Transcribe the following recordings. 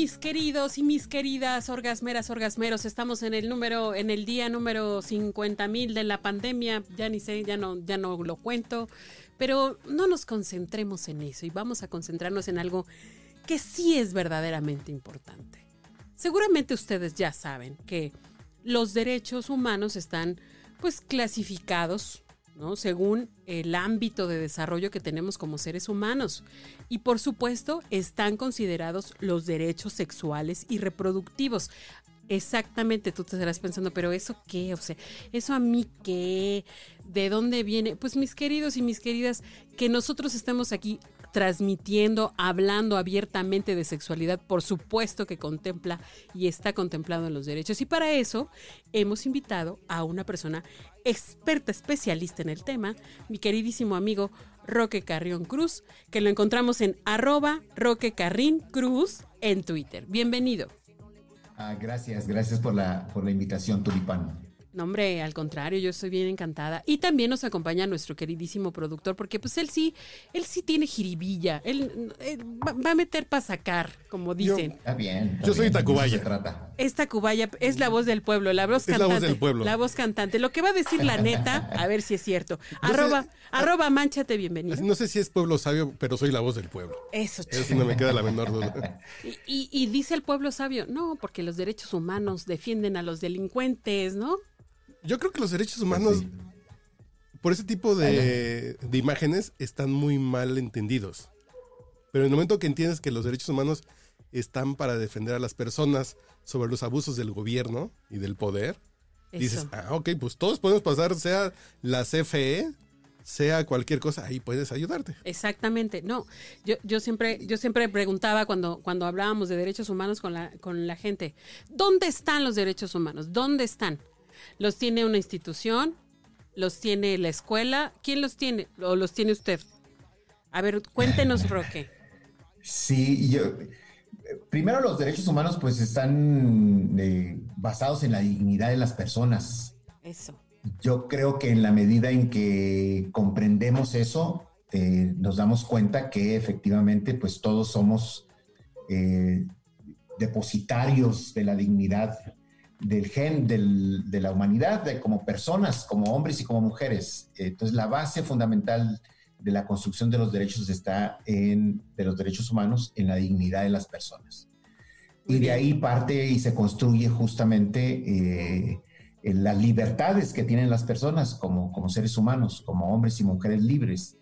Mis queridos y mis queridas orgasmeras, orgasmeros, estamos en el número, en el día número 50 mil de la pandemia, ya ni sé, ya no, ya no lo cuento, pero no nos concentremos en eso y vamos a concentrarnos en algo que sí es verdaderamente importante. Seguramente ustedes ya saben que los derechos humanos están pues clasificados según el ámbito de desarrollo que tenemos como seres humanos. Y por supuesto están considerados los derechos sexuales y reproductivos. Exactamente, tú te estarás pensando, pero ¿eso qué? O sea, ¿eso a mí qué? ¿De dónde viene? Pues mis queridos y mis queridas, que nosotros estemos aquí transmitiendo, hablando abiertamente de sexualidad, por supuesto que contempla y está contemplado en los derechos. Y para eso hemos invitado a una persona experta, especialista en el tema, mi queridísimo amigo Roque Carrión Cruz, que lo encontramos en arroba Roque Carrín Cruz en Twitter. Bienvenido. Ah, gracias, gracias por la, por la invitación, Tulipán. No, hombre, al contrario, yo estoy bien encantada. Y también nos acompaña nuestro queridísimo productor, porque pues él sí, él sí tiene jiribilla. Él, va, a meter para sacar, como dicen. está bien. yo soy Tacubaya. trata. Es Tacubaya, es la voz del pueblo, la voz es cantante. la voz del pueblo. La voz cantante. Lo que va a decir la neta, a ver si es cierto. arroba, arroba, manchate, bienvenido. No sé si es pueblo sabio, pero soy la voz del pueblo. Eso, Eso no me queda la menor duda. y, y, y dice el pueblo sabio, no, porque los derechos humanos defienden a los delincuentes, ¿no? Yo creo que los derechos humanos, por ese tipo de, de, imágenes, están muy mal entendidos. Pero en el momento que entiendes que los derechos humanos están para defender a las personas sobre los abusos del gobierno y del poder, Eso. dices, ah, ok, pues todos podemos pasar, sea la CFE, sea cualquier cosa, ahí puedes ayudarte. Exactamente. No, yo, yo siempre, yo siempre preguntaba cuando, cuando hablábamos de derechos humanos con la, con la gente, ¿dónde están los derechos humanos? ¿Dónde están? ¿Los tiene una institución? ¿Los tiene la escuela? ¿Quién los tiene? ¿O los tiene usted? A ver, cuéntenos, Roque. Sí, yo. Primero, los derechos humanos, pues, están eh, basados en la dignidad de las personas. Eso. Yo creo que en la medida en que comprendemos eso, eh, nos damos cuenta que efectivamente, pues, todos somos eh, depositarios de la dignidad del gen del, de la humanidad, de, como personas, como hombres y como mujeres. Entonces, la base fundamental de la construcción de los derechos está en, de los derechos humanos, en la dignidad de las personas. Y de ahí parte y se construye justamente eh, las libertades que tienen las personas como, como seres humanos, como hombres y mujeres libres.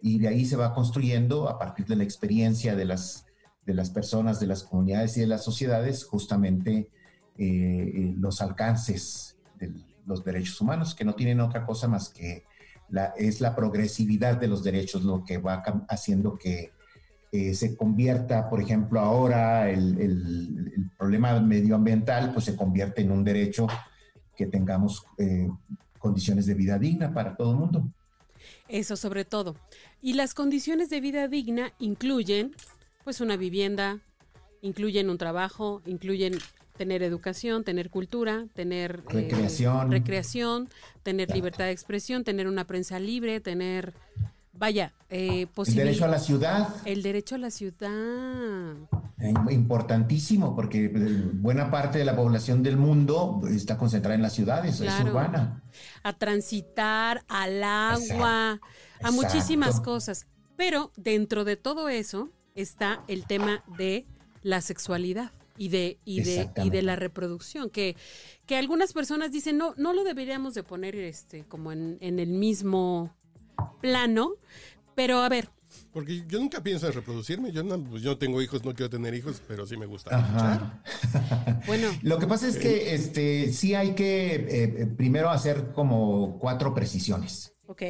Y de ahí se va construyendo a partir de la experiencia de las, de las personas, de las comunidades y de las sociedades, justamente eh, los alcances de los derechos humanos, que no tienen otra cosa más que la, es la progresividad de los derechos lo que va haciendo que eh, se convierta, por ejemplo, ahora el, problema medioambiental pues se convierte en un derecho que tengamos eh, condiciones de vida digna para todo el mundo. Eso sobre todo. Y las condiciones de vida digna incluyen pues una vivienda, incluyen un trabajo, incluyen tener educación, tener cultura, tener recreación, eh, recreación tener libertad de expresión, tener una prensa libre, tener, vaya, eh, el derecho a la ciudad. El derecho a la ciudad. Importantísimo, porque buena parte de la población del mundo está concentrada en las ciudades, claro. es urbana. A transitar, al agua, Exacto. a muchísimas Exacto. cosas. Pero dentro de todo eso está el tema de la sexualidad y de, y de, y de la reproducción, que, que algunas personas dicen, no, no lo deberíamos de poner este, como en, en el mismo plano, pero a ver. Porque yo nunca pienso en reproducirme, yo no, pues yo no tengo hijos, no quiero tener hijos, pero sí me gusta bueno. Lo que pasa es que este, sí hay que eh, primero hacer como cuatro precisiones. Ok.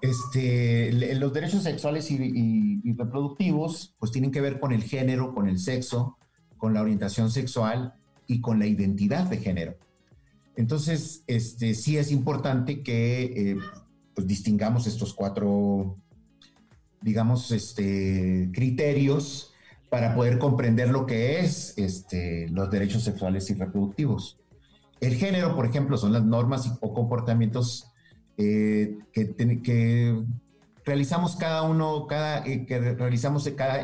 Este, los derechos sexuales y, y, y reproductivos pues tienen que ver con el género, con el sexo, con la orientación sexual y con la identidad de género. Entonces, este, sí es importante que eh, pues, distingamos estos cuatro, digamos, este, criterios para poder comprender lo que es este, los derechos sexuales y reproductivos. El género, por ejemplo, son las normas o comportamientos eh, que, realizamos cada uno, cada, eh, que realizamos cada,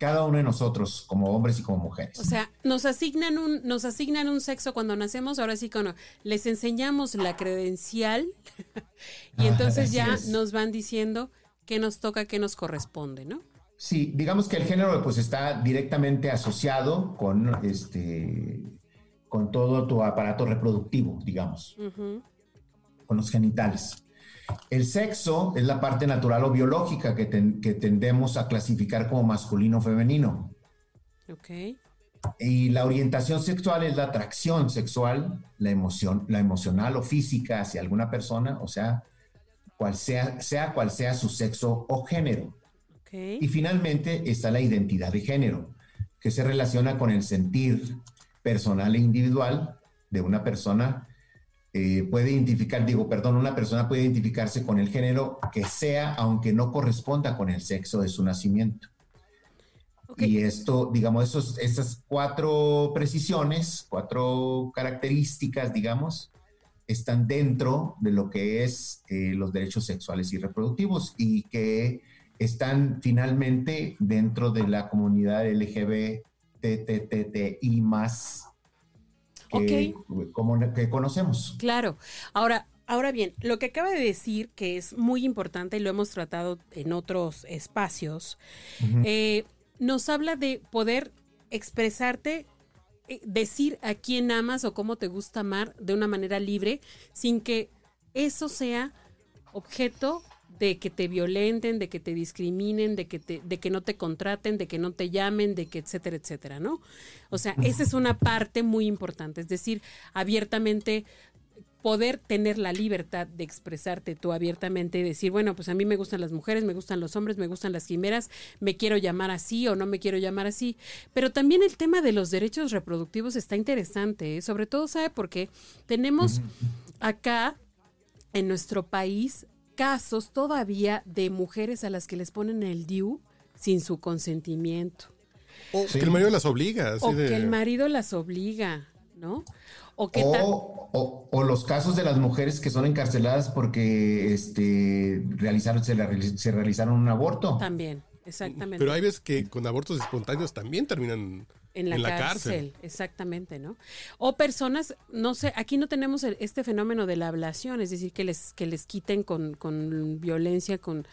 cada uno de nosotros, como hombres y como mujeres. O sea, nos asignan un, nos asignan un sexo cuando nacemos, ahora sí que les enseñamos la credencial y entonces ya nos van diciendo qué nos toca, qué nos corresponde, ¿no? Sí, digamos que el género pues está directamente asociado con este con todo tu aparato reproductivo, digamos, con los genitales. El sexo es la parte natural o biológica que, tendemos a clasificar como masculino o femenino. Ok. Y la orientación sexual es la atracción sexual, la emoción, la emocional o física hacia alguna persona, o sea, cual sea, sea cual sea su sexo o género. Okay. Y finalmente está la identidad de género, que se relaciona con el sentir personal e individual de una persona eh, puede identificar, digo, perdón, una persona puede identificarse con el género que sea, aunque no corresponda con el sexo de su nacimiento. Y esto, digamos, esos, esas cuatro precisiones, cuatro características, digamos, están dentro de lo que es eh, los derechos sexuales y reproductivos y que están finalmente dentro de la comunidad LGBTTI más que, como, que conocemos. Claro. Ahora, Ahora bien, lo que acaba de decir, que es muy importante y lo hemos tratado en otros espacios, eh, nos habla de poder expresarte, eh, decir a quién amas o cómo te gusta amar de una manera libre, sin que eso sea objeto de que te violenten, de que te discriminen, de que, te, de que no te contraten, de que no te llamen, de que etcétera, etcétera, ¿no? O sea, esa es una parte muy importante, es decir, abiertamente poder tener la libertad de expresarte tú abiertamente y decir, bueno, pues a mí me gustan las mujeres, me gustan los hombres, me gustan las quimeras, me quiero llamar así o no me quiero llamar así. Pero también el tema de los derechos reproductivos está interesante, ¿eh? sobre todo, ¿sabe por qué? Tenemos acá en nuestro país casos todavía de mujeres a las que les ponen el DIU sin su consentimiento. O que el marido las obliga. o que el marido las obliga, ¿no? O, que o, los casos de las mujeres que son encarceladas porque este, realizaron, se, se realizaron un aborto. También, exactamente. Pero hay veces que con abortos espontáneos también terminan en la, cárcel, exactamente, ¿no? O personas, no sé, aquí no tenemos este fenómeno de la ablación, es decir, que les, que les quiten con, con violencia, con,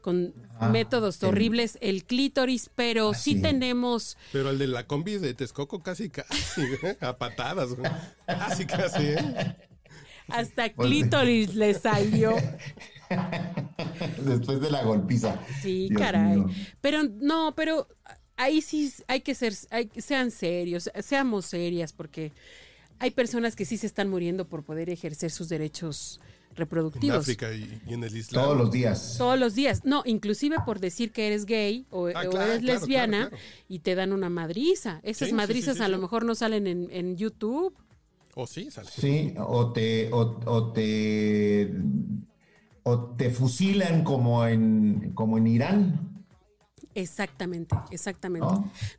con ah, métodos horribles el clítoris, pero sí tenemos... Pero el de la combi de Texcoco casi, casi, ¿eh? a patadas, casi, casi, ¿eh? Hasta pues clítoris le salió. Después de la golpiza. Sí, caray. Pero no, pero ahí sí hay que ser, sean serios, seamos serias, porque hay personas que sí se están muriendo por poder ejercer sus derechos reproductivos. En África y, en el Islam. Todos los días. Todos los días. No, inclusive por decir que eres gay o, ah, eres lesbiana y te dan una madriza. Esas madrizas a lo mejor no salen en, YouTube. O sí, salen. Sí, o te, o, te, o te fusilan como en, como en Irán. Exactamente, exactamente.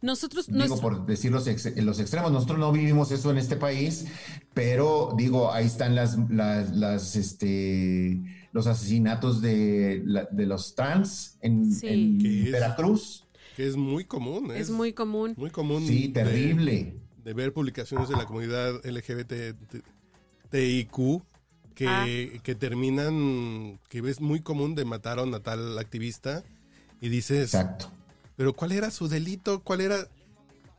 Nosotros, digo, por decir los, los, extremos, nosotros no vivimos eso en este país, pero digo, ahí están las, las, este, los asesinatos de, de los trans en, Veracruz. Que es muy común. Es, muy común. Muy común. Sí, terrible. De, ver publicaciones de la comunidad LGBTIQ que, ah. que terminan, que ves muy común de mataron a tal activista y dices, Exacto. pero ¿cuál era su delito? ¿Cuál era?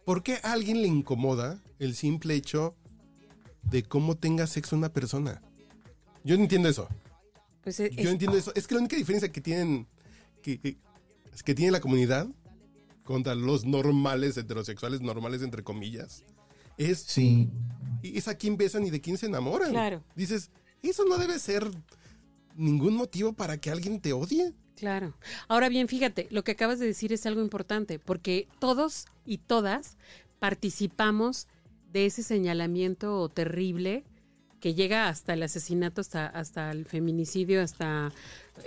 ¿Por qué a alguien le incomoda el simple hecho de cómo tenga sexo una persona? Yo no entiendo eso. Pues Yo entiendo eso. Es que la única diferencia que tienen, que, que tiene la comunidad contra los normales, heterosexuales, normales entre comillas, es, sí. es a quién besan y de quién se enamoran. Claro. Dices, eso no debe ser ningún motivo para que alguien te odie. Claro. Ahora bien, fíjate, lo que acabas de decir es algo importante, porque todos y todas participamos de ese señalamiento terrible que llega hasta el asesinato, hasta, hasta el feminicidio, hasta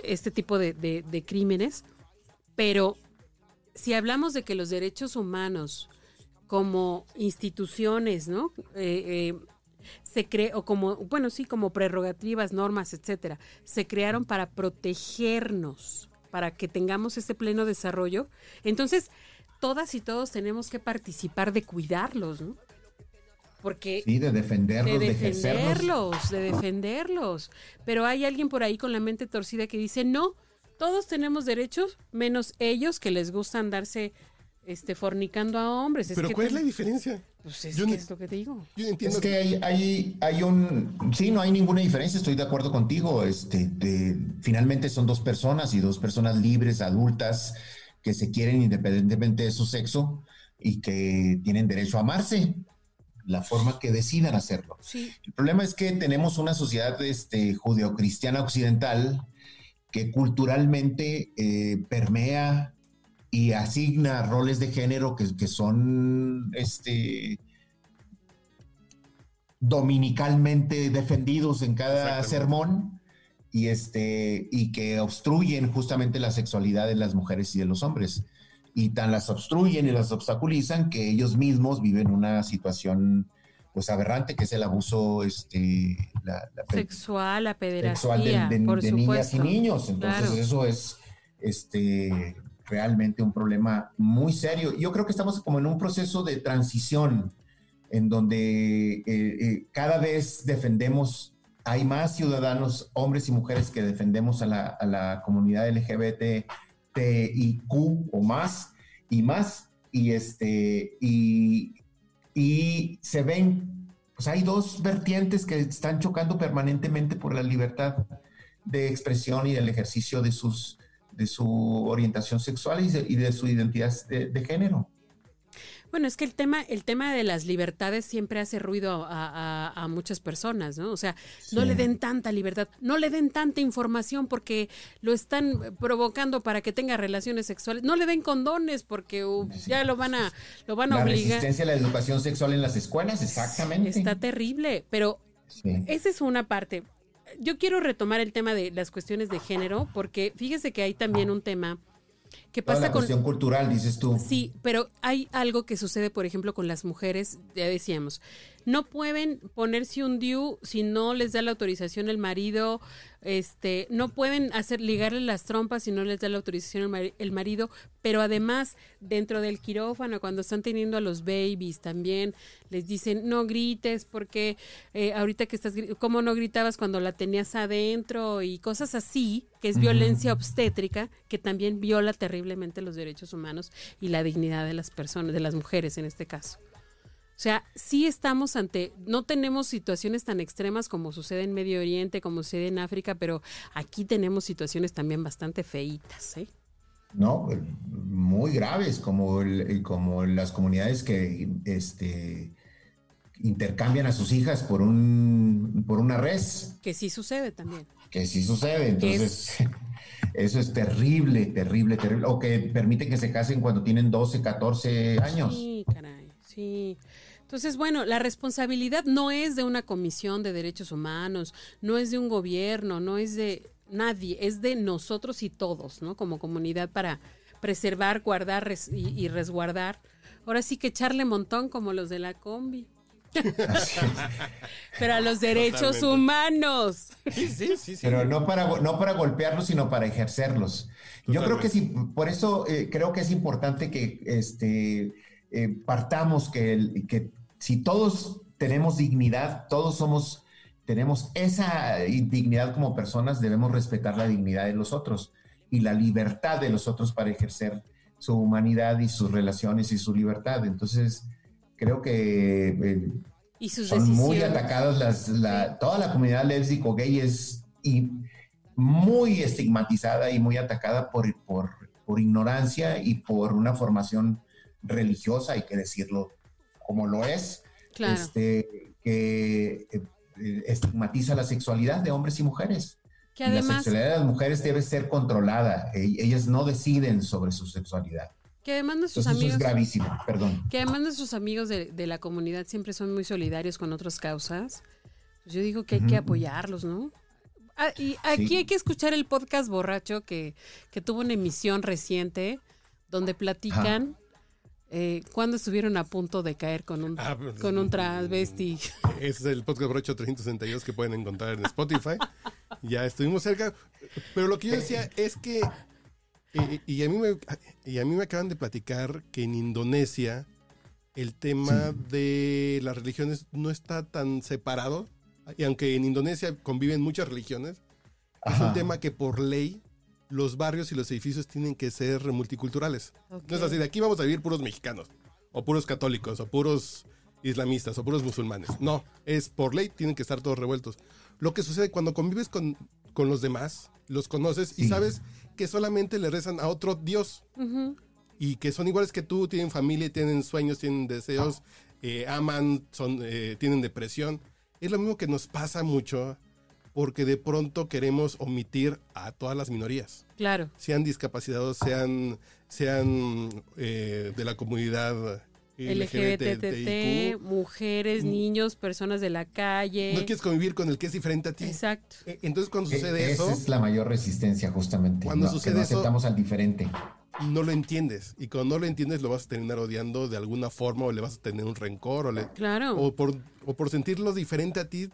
este tipo de, crímenes. Pero si hablamos de que los derechos humanos como instituciones, ¿no? Eh, eh, se creó como, bueno, sí, como prerrogativas, normas, etcétera, se crearon para protegernos, para que tengamos ese pleno desarrollo. Entonces, todas y todos tenemos que participar de cuidarlos, ¿no? Porque sí, de defenderlos, de defenderlos, de, defenderlos. Pero hay alguien por ahí con la mente torcida que dice, no, todos tenemos derechos, menos ellos que les gusta andarse este, fornicando a hombres. Pero ¿cuál es la diferencia? Pues es, que es lo que te digo. Yo entiendo es que hay, hay, hay, un... Sí, no hay ninguna diferencia, estoy de acuerdo contigo. Este, finalmente son dos personas y dos personas libres, adultas, que se quieren independientemente de su sexo y que tienen derecho a amarse la forma que decidan hacerlo. El problema es que tenemos una sociedad este, judeocristiana occidental que culturalmente eh, permea y asigna roles de género que, que son este, dominicalmente defendidos en cada sermón y, este, y que obstruyen justamente la sexualidad de las mujeres y de los hombres. Y tan las obstruyen y las obstaculizan que ellos mismos viven una situación pues aberrante que es el abuso este sexual, la pederastía, de, niñas y niños. Entonces eso es este realmente un problema muy serio. Yo creo que estamos como en un proceso de transición en donde eh, eh, cada vez defendemos, hay más ciudadanos, hombres y mujeres que defendemos a la, a la comunidad LGBT TIQ o más y más. Y, este, y, y se ven, pues hay dos vertientes que están chocando permanentemente por la libertad de expresión y del ejercicio de, sus, de su orientación sexual y de, su identidad de género. Bueno, es que el tema, el tema de las libertades siempre hace ruido a, muchas personas, ¿no? O sea, no le den tanta libertad, no le den tanta información porque lo están provocando para que tenga relaciones sexuales. No le den condones porque uh, ya lo van a, lo van a la obligar. resistencia a la educación sexual en las escuelas, exactamente. Está terrible, pero esa es una parte. Yo quiero retomar el tema de las cuestiones de género porque fíjese que hay también un tema ¿Qué pasa la cuestión cultural, dices tú. Sí, pero hay algo que sucede, por ejemplo, con las mujeres, ya decíamos, no pueden ponerse un DIU si no les da la autorización el marido, este, no pueden hacer ligarle las trompas si no les da la autorización el, marido, pero además dentro del quirófano cuando están teniendo a los babies también les dicen no grites porque eh, ahorita que estás cómo no gritabas cuando la tenías adentro y cosas así que es violencia obstétrica que también viola terriblemente los derechos humanos y la dignidad de las personas de las mujeres en este caso. O sea, sí estamos ante, no tenemos situaciones tan extremas como sucede en Medio Oriente, como sucede en África, pero aquí tenemos situaciones también bastante feitas, ¿eh? No, muy graves, como, como las comunidades que este, intercambian a sus hijas por, un, por una res. Que sí sucede también. Que sí sucede, entonces... Eso es terrible, terrible, terrible. O que permiten que se casen cuando tienen 12, 14 años. Sí, caray, sí. Entonces, bueno, la responsabilidad no es de una comisión de derechos humanos, no es de un gobierno, no es de nadie, es de nosotros y todos, ¿no? Como comunidad para preservar, guardar y, resguardar. Ahora sí que echarle montón como los de la combi. Pero a los derechos humanos. Sí, sí, sí, Pero no para, no para golpearlos, sino para ejercerlos. Yo creo que sí, por eso eh, creo que es importante que este, eh, partamos que, que si todos tenemos dignidad, todos somos, tenemos esa dignidad como personas, debemos respetar la dignidad de los otros y la libertad de los otros para ejercer su humanidad y sus relaciones y su libertad. Entonces, creo que eh, son muy atacadas las, toda la comunidad lésbico gay es y muy estigmatizada y muy atacada por, por, por ignorancia y por una formación religiosa, hay que decirlo como lo es, este, que eh, estigmatiza la sexualidad de hombres y mujeres. la sexualidad de las mujeres debe ser controlada. E, ellas no deciden sobre su sexualidad. Que además nuestros Entonces, amigos. Eso es gravísimo, perdón. Que además nuestros amigos de, de la comunidad siempre son muy solidarios con otras causas. Pues yo digo que hay que Ujú. apoyarlos, ¿no? Ah, y aquí Sí. hay que escuchar el podcast borracho que, que tuvo una emisión reciente donde platican eh, cuando estuvieron a punto de caer con un, Ah, pues, con un transvesti. Ese es el podcast Brocho 362 que pueden encontrar en Spotify. ya estuvimos cerca. Pero lo que yo decía es que. Eh, y, a mí me, y a mí me acaban de platicar que en Indonesia el tema de las religiones no está tan separado. Y aunque en Indonesia conviven muchas religiones, es un tema que por ley los barrios y los edificios tienen que ser multiculturales. No es así, de aquí vamos a vivir puros mexicanos, o puros católicos, o puros islamistas, o puros musulmanes. No, es por ley, tienen que estar todos revueltos. Lo que sucede cuando convives con, con los demás, los conoces y sabes que solamente le rezan a otro Dios y que son iguales que tú, tienen familia, tienen sueños, tienen deseos, eh, aman, son, eh, tienen depresión. Es lo mismo que nos pasa mucho porque de pronto queremos omitir a todas las minorías Claro. sean discapacitados, sean, sean eh, de la comunidad LGBTT, mujeres, niños, personas de la calle. No quieres convivir con el que es diferente a ti. Exacto. Eh, Entonces cuando E- sucede Esa eso, es la mayor resistencia, justamente. Cuando no, sucede que no eso- aceptamos al diferente. No lo entiendes. Y cuando no lo entiendes lo vas a terminar odiando de alguna forma o le vas a tener un rencor o, le- Claro. o, por, o por sentirlo diferente a ti.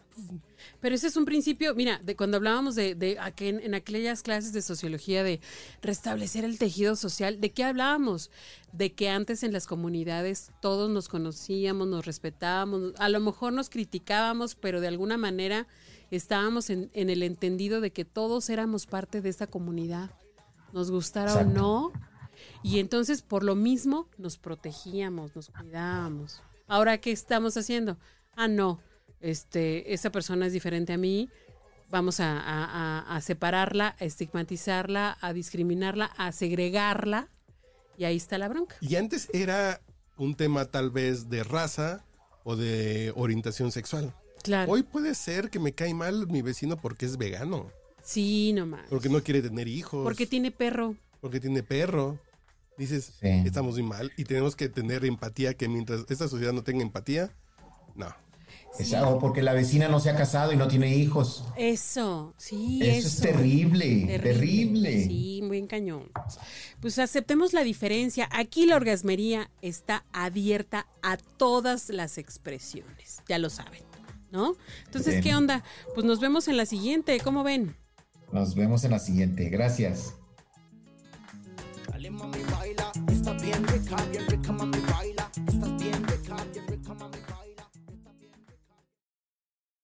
Pero ese es un principio, mira, de cuando hablábamos de, de aquel- en aquellas clases de sociología de restablecer el tejido social, ¿de qué hablábamos? De que antes en las comunidades todos nos conocíamos, nos respetábamos, a lo mejor nos criticábamos, pero de alguna manera estábamos en, en el entendido de que todos éramos parte de esta comunidad, nos gustara o no. Y entonces por lo mismo nos protegíamos, nos cuidábamos. Ahora, ¿qué estamos haciendo? Ah, no, este, esa persona es diferente a mí, vamos a, a- a- a separarla, a estigmatizarla, a discriminarla, a segregarla, y ahí está la bronca. Y antes era un tema tal vez de raza o de orientación sexual. Claro. Hoy puede ser que me cae mal mi vecino porque es vegano, sí, nomás. porque no quiere tener hijos. Porque tiene perro. porque tiene perro. Dices, Sí. estamos muy mal y tenemos que tener empatía, que mientras esta sociedad no tenga empatía, no. Es algo porque la vecina no se ha casado y no tiene hijos. Eso, sí, Eso, es terrible, terrible. Sí, muy cañón. Pues aceptemos la diferencia. Aquí la orgasmería está abierta a todas las expresiones. Ya lo saben, ¿no? Entonces, Bien. ¿qué onda? Pues nos vemos en la siguiente. ¿Cómo ven? Nos vemos en la siguiente. Gracias. Dale mami baila, está bien rica, bien rica mami baila.